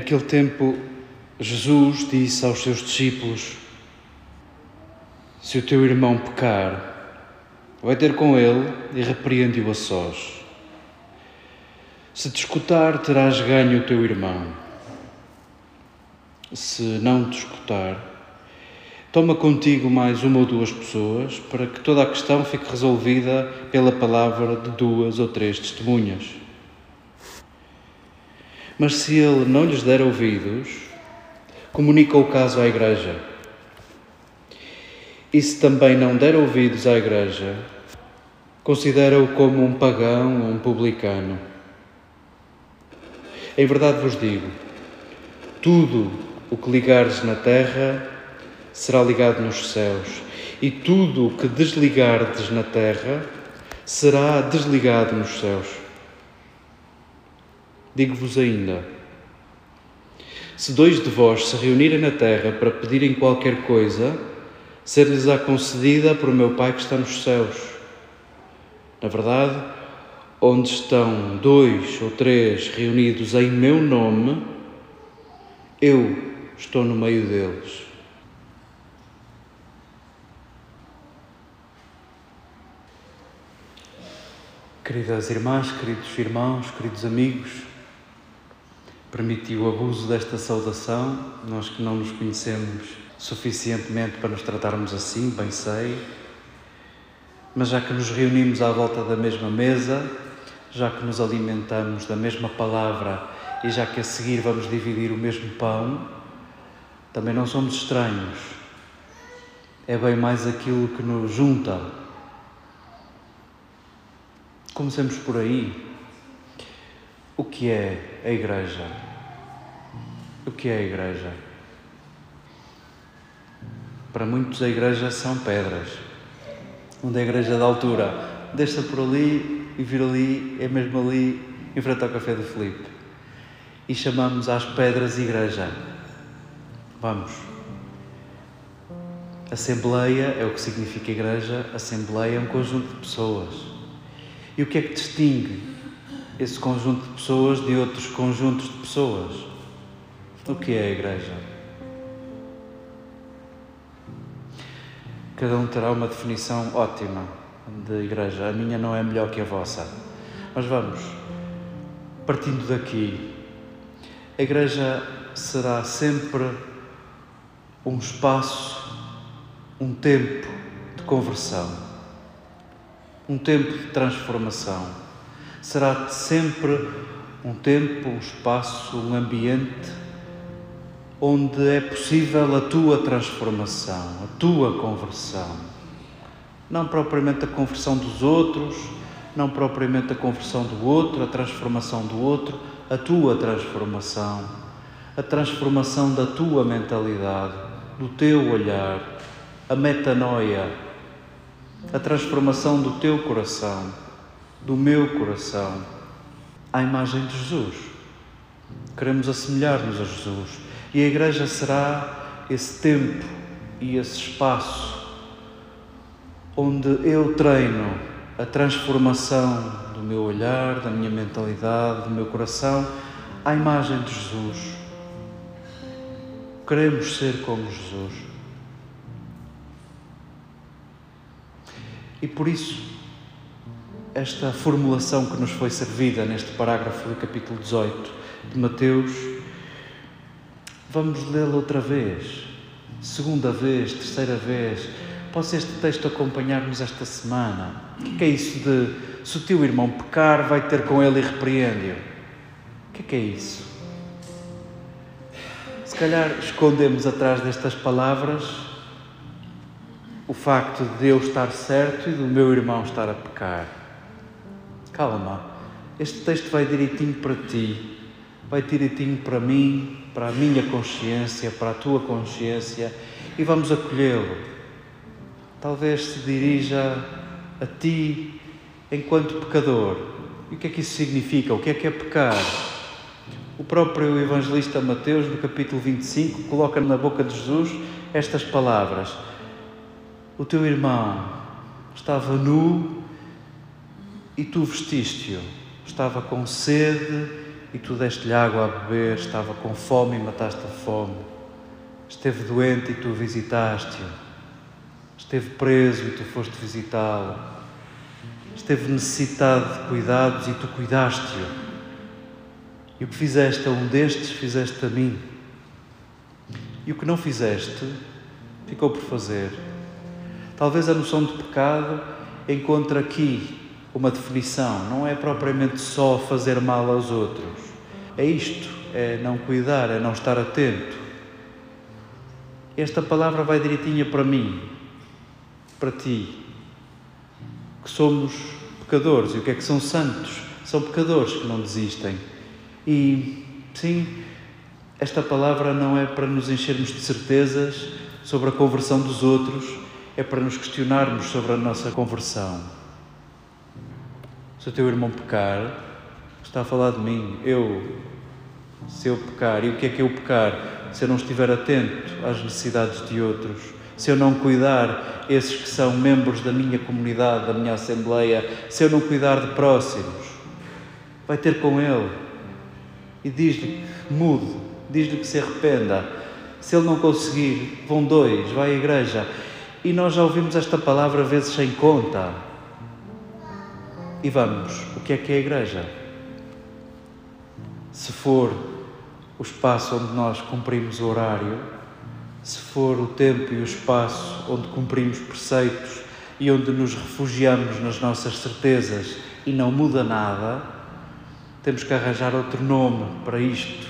Naquele tempo, Jesus disse aos seus discípulos: Se o teu irmão pecar, vai ter com ele e repreende-o a sós. Se te escutar, terás ganho o teu irmão. Se não te escutar, toma contigo mais uma ou duas pessoas para que toda a questão fique resolvida pela palavra de duas ou três testemunhas. Mas se ele não lhes der ouvidos, comunica o caso à Igreja. E se também não der ouvidos à Igreja, considera-o como um pagão ou um publicano. Em verdade vos digo: tudo o que ligares na terra será ligado nos céus, e tudo o que desligardes na terra será desligado nos céus. Digo-vos ainda: se dois de vós se reunirem na terra para pedirem qualquer coisa, ser-lhes-á concedida por meu Pai que está nos céus. Na verdade, onde estão dois ou três reunidos em meu nome, eu estou no meio deles. Queridas irmãs, queridos irmãos, queridos amigos, permiti o abuso desta saudação, nós que não nos conhecemos suficientemente para nos tratarmos assim, bem sei, mas já que nos reunimos à volta da mesma mesa, já que nos alimentamos da mesma palavra e já que a seguir vamos dividir o mesmo pão, também não somos estranhos. É bem mais aquilo que nos junta. Comecemos por aí. O que é a Igreja? O que é a Igreja? Para muitos, a Igreja são pedras. Onde a Igreja da altura? Deixa por ali e vir ali, é mesmo ali, em frente ao Café do Felipe. E chamamos às pedras Igreja. Vamos. Assembleia é o que significa igreja. Assembleia é um conjunto de pessoas. E o que é que distingue esse conjunto de pessoas de outros conjuntos de pessoas. O que é a Igreja? Cada um terá uma definição ótima de Igreja. A minha não é melhor que a vossa. Mas vamos, partindo daqui, a Igreja será sempre um espaço, um tempo de conversão, um tempo de transformação será sempre um tempo, um espaço, um ambiente onde é possível a tua transformação, a tua conversão. Não propriamente a conversão dos outros, não propriamente a conversão do outro, a transformação do outro, a tua transformação, a transformação da tua mentalidade, do teu olhar, a metanoia, a transformação do teu coração, do meu coração, à imagem de Jesus. Queremos assemelhar-nos a Jesus e a Igreja será esse tempo e esse espaço onde eu treino a transformação do meu olhar, da minha mentalidade, do meu coração à imagem de Jesus. Queremos ser como Jesus. E por isso, esta formulação que nos foi servida neste parágrafo do capítulo 18 de Mateus, vamos lê-lo outra vez, segunda vez, terceira vez Possa este texto acompanhar-nos esta semana. O que é isso de se o teu irmão pecar, vai ter com ele e repreende-o? O que é, é isso? Se calhar escondemos atrás destas palavras o facto de eu estar certo e do meu irmão estar a pecar. Calma, este texto vai direitinho para ti, vai direitinho para mim, para a minha consciência, para a tua consciência e vamos acolhê-lo talvez se dirija a ti enquanto pecador. E o que é que isso significa? O que é que é pecar? O próprio evangelista Mateus, no capítulo 25, coloca na boca de Jesus estas palavras: O teu irmão estava nu e tu vestiste-o, estava com sede e tu deste-lhe água a beber, estava com fome e mataste a fome, esteve doente e tu visitaste-o Esteve preso e tu foste visitá-lo. Esteve necessitado de cuidados e tu cuidaste-o. E o que fizeste a um destes, fizeste a mim. E o que não fizeste, ficou por fazer. Talvez a noção de pecado encontre aqui uma definição. Não é propriamente só fazer mal aos outros. É isto, é não cuidar, é não estar atento. Esta palavra vai direitinha para mim para ti, que somos pecadores. E o que é que são santos? São pecadores que não desistem. E sim, esta palavra não é para nos enchermos de certezas sobre a conversão dos outros, é para nos questionarmos sobre a nossa conversão. Se o teu irmão pecar, está a falar de mim. Eu, se eu pecar, e o que é que eu pecar? Se eu não estiver atento às necessidades de outros se eu não cuidar esses que são membros da minha comunidade, da minha assembleia, se eu não cuidar de próximos, vai ter com ele e diz-lhe que mude, diz-lhe que se arrependa. Se ele não conseguir, vão dois, vai à igreja. E nós já ouvimos esta palavra vezes sem conta. E vamos, o que é que é a igreja? Se for o espaço onde nós cumprimos o horário, se for o tempo e o espaço onde cumprimos preceitos e onde nos refugiamos nas nossas certezas e não muda nada, temos que arranjar outro nome para isto,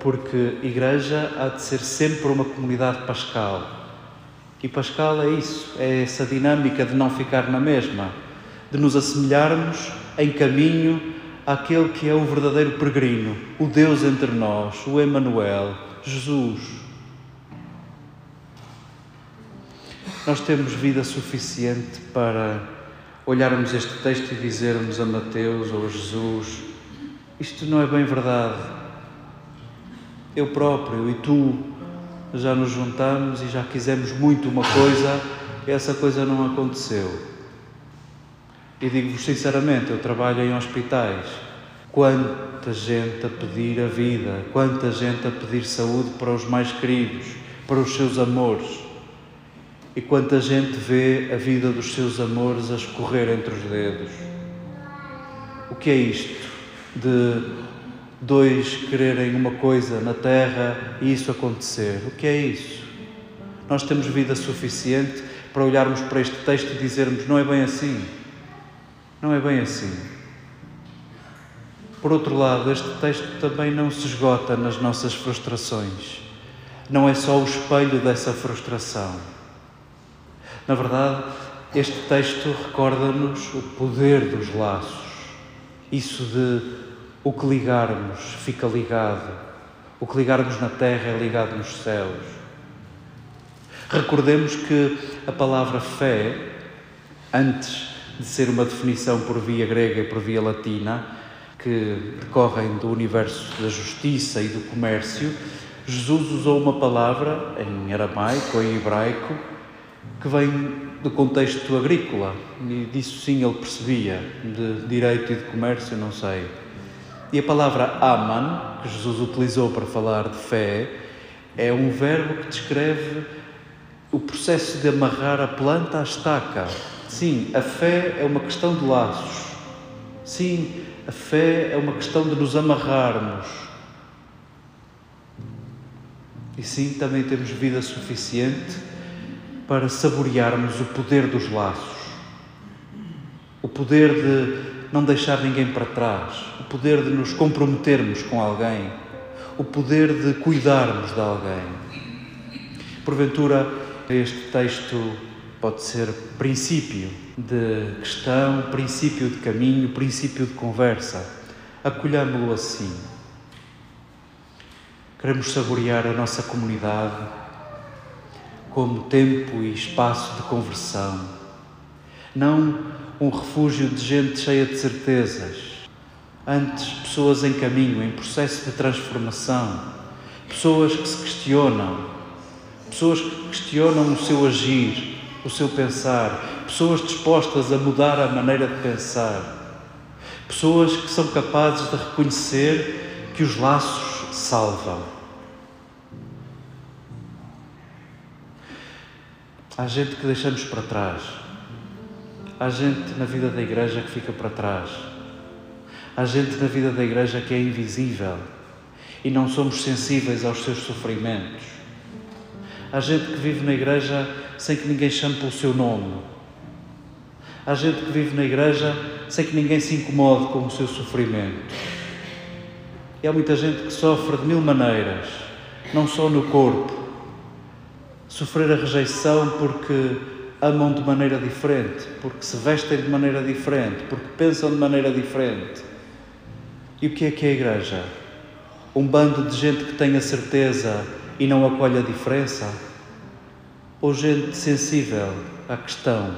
porque Igreja há de ser sempre uma comunidade pascal. E Pascal é isso, é essa dinâmica de não ficar na mesma, de nos assemelharmos em caminho àquele que é o verdadeiro peregrino, o Deus entre nós, o Emanuel, Jesus. Nós temos vida suficiente para olharmos este texto e dizermos a Mateus ou a Jesus: Isto não é bem verdade. Eu próprio e tu já nos juntamos e já quisemos muito uma coisa e essa coisa não aconteceu. E digo-vos sinceramente: eu trabalho em hospitais. Quanta gente a pedir a vida, quanta gente a pedir saúde para os mais queridos, para os seus amores. E quanta gente vê a vida dos seus amores a escorrer entre os dedos. O que é isto de dois quererem uma coisa na terra e isso acontecer? O que é isso? Nós temos vida suficiente para olharmos para este texto e dizermos: não é bem assim. Não é bem assim. Por outro lado, este texto também não se esgota nas nossas frustrações. Não é só o espelho dessa frustração na verdade, Este texto recorda-nos o poder dos laços, isso de o que ligarmos fica ligado, o que ligarmos na terra é ligado nos céus. Recordemos que a palavra fé, antes de ser uma definição por via grega e por via latina, que decorrem do universo da justiça e do comércio, Jesus usou uma palavra em aramaico em hebraico que vem do contexto agrícola e disso sim ele percebia, de direito e de comércio, não sei. E a palavra aman, que Jesus utilizou para falar de fé, é um verbo que descreve o processo de amarrar a planta à estaca. Sim, a fé é uma questão de laços. Sim, a fé é uma questão de nos amarrarmos. E sim, também temos vida suficiente para saborearmos o poder dos laços, o poder de não deixar ninguém para trás, o poder de nos comprometermos com alguém, o poder de cuidarmos de alguém. Porventura, este texto pode ser princípio de questão, princípio de caminho, princípio de conversa. Acolhamo-lo assim. Queremos saborear a nossa comunidade como tempo e espaço de conversão, não um refúgio de gente cheia de certezas, antes pessoas em caminho, em processo de transformação, pessoas que se questionam, pessoas que questionam o seu agir, o seu pensar, pessoas dispostas a mudar a maneira de pensar, pessoas que são capazes de reconhecer que os laços salvam. Há gente que deixamos para trás. Há gente na vida da igreja que fica para trás. Há gente na vida da igreja que é invisível e não somos sensíveis aos seus sofrimentos. Há gente que vive na igreja sem que ninguém chame pelo seu nome. Há gente que vive na igreja sem que ninguém se incomode com o seu sofrimento. E há muita gente que sofre de mil maneiras, não só no corpo. Sofrer a rejeição porque amam de maneira diferente, porque se vestem de maneira diferente, porque pensam de maneira diferente. E o que é que é a igreja? Um bando de gente que tem a certeza e não acolhe a diferença? Ou gente sensível à questão?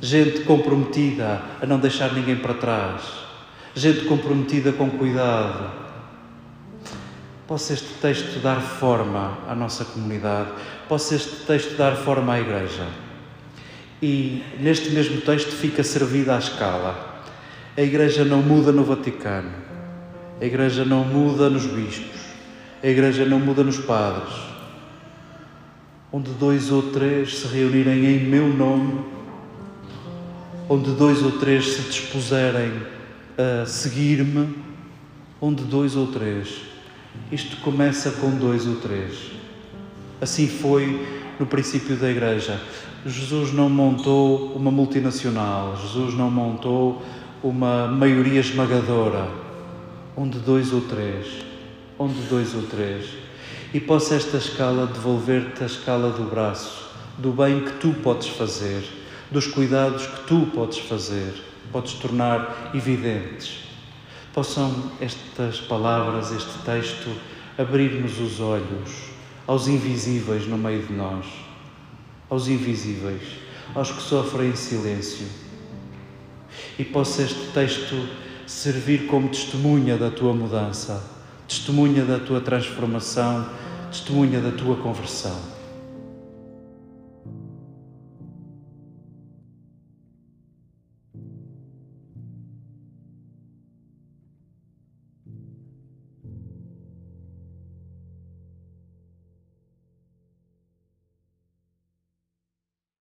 Gente comprometida a não deixar ninguém para trás? Gente comprometida com cuidado? Possa este texto dar forma à nossa comunidade, possa este texto dar forma à Igreja. E neste mesmo texto fica servida a escala. A Igreja não muda no Vaticano, a Igreja não muda nos bispos, a Igreja não muda nos padres. Onde dois ou três se reunirem em meu nome, onde dois ou três se dispuserem a seguir-me, onde dois ou três. Isto começa com dois ou três. Assim foi no princípio da Igreja. Jesus não montou uma multinacional, Jesus não montou uma maioria esmagadora, onde dois ou três, onde dois ou três. E possa esta escala devolver-te a escala do braço, do bem que tu podes fazer, dos cuidados que tu podes fazer, podes tornar evidentes. Possam estas palavras, este texto, abrir-nos os olhos aos invisíveis no meio de nós, aos invisíveis, aos que sofrem em silêncio. E possa este texto servir como testemunha da tua mudança, testemunha da tua transformação, testemunha da tua conversão.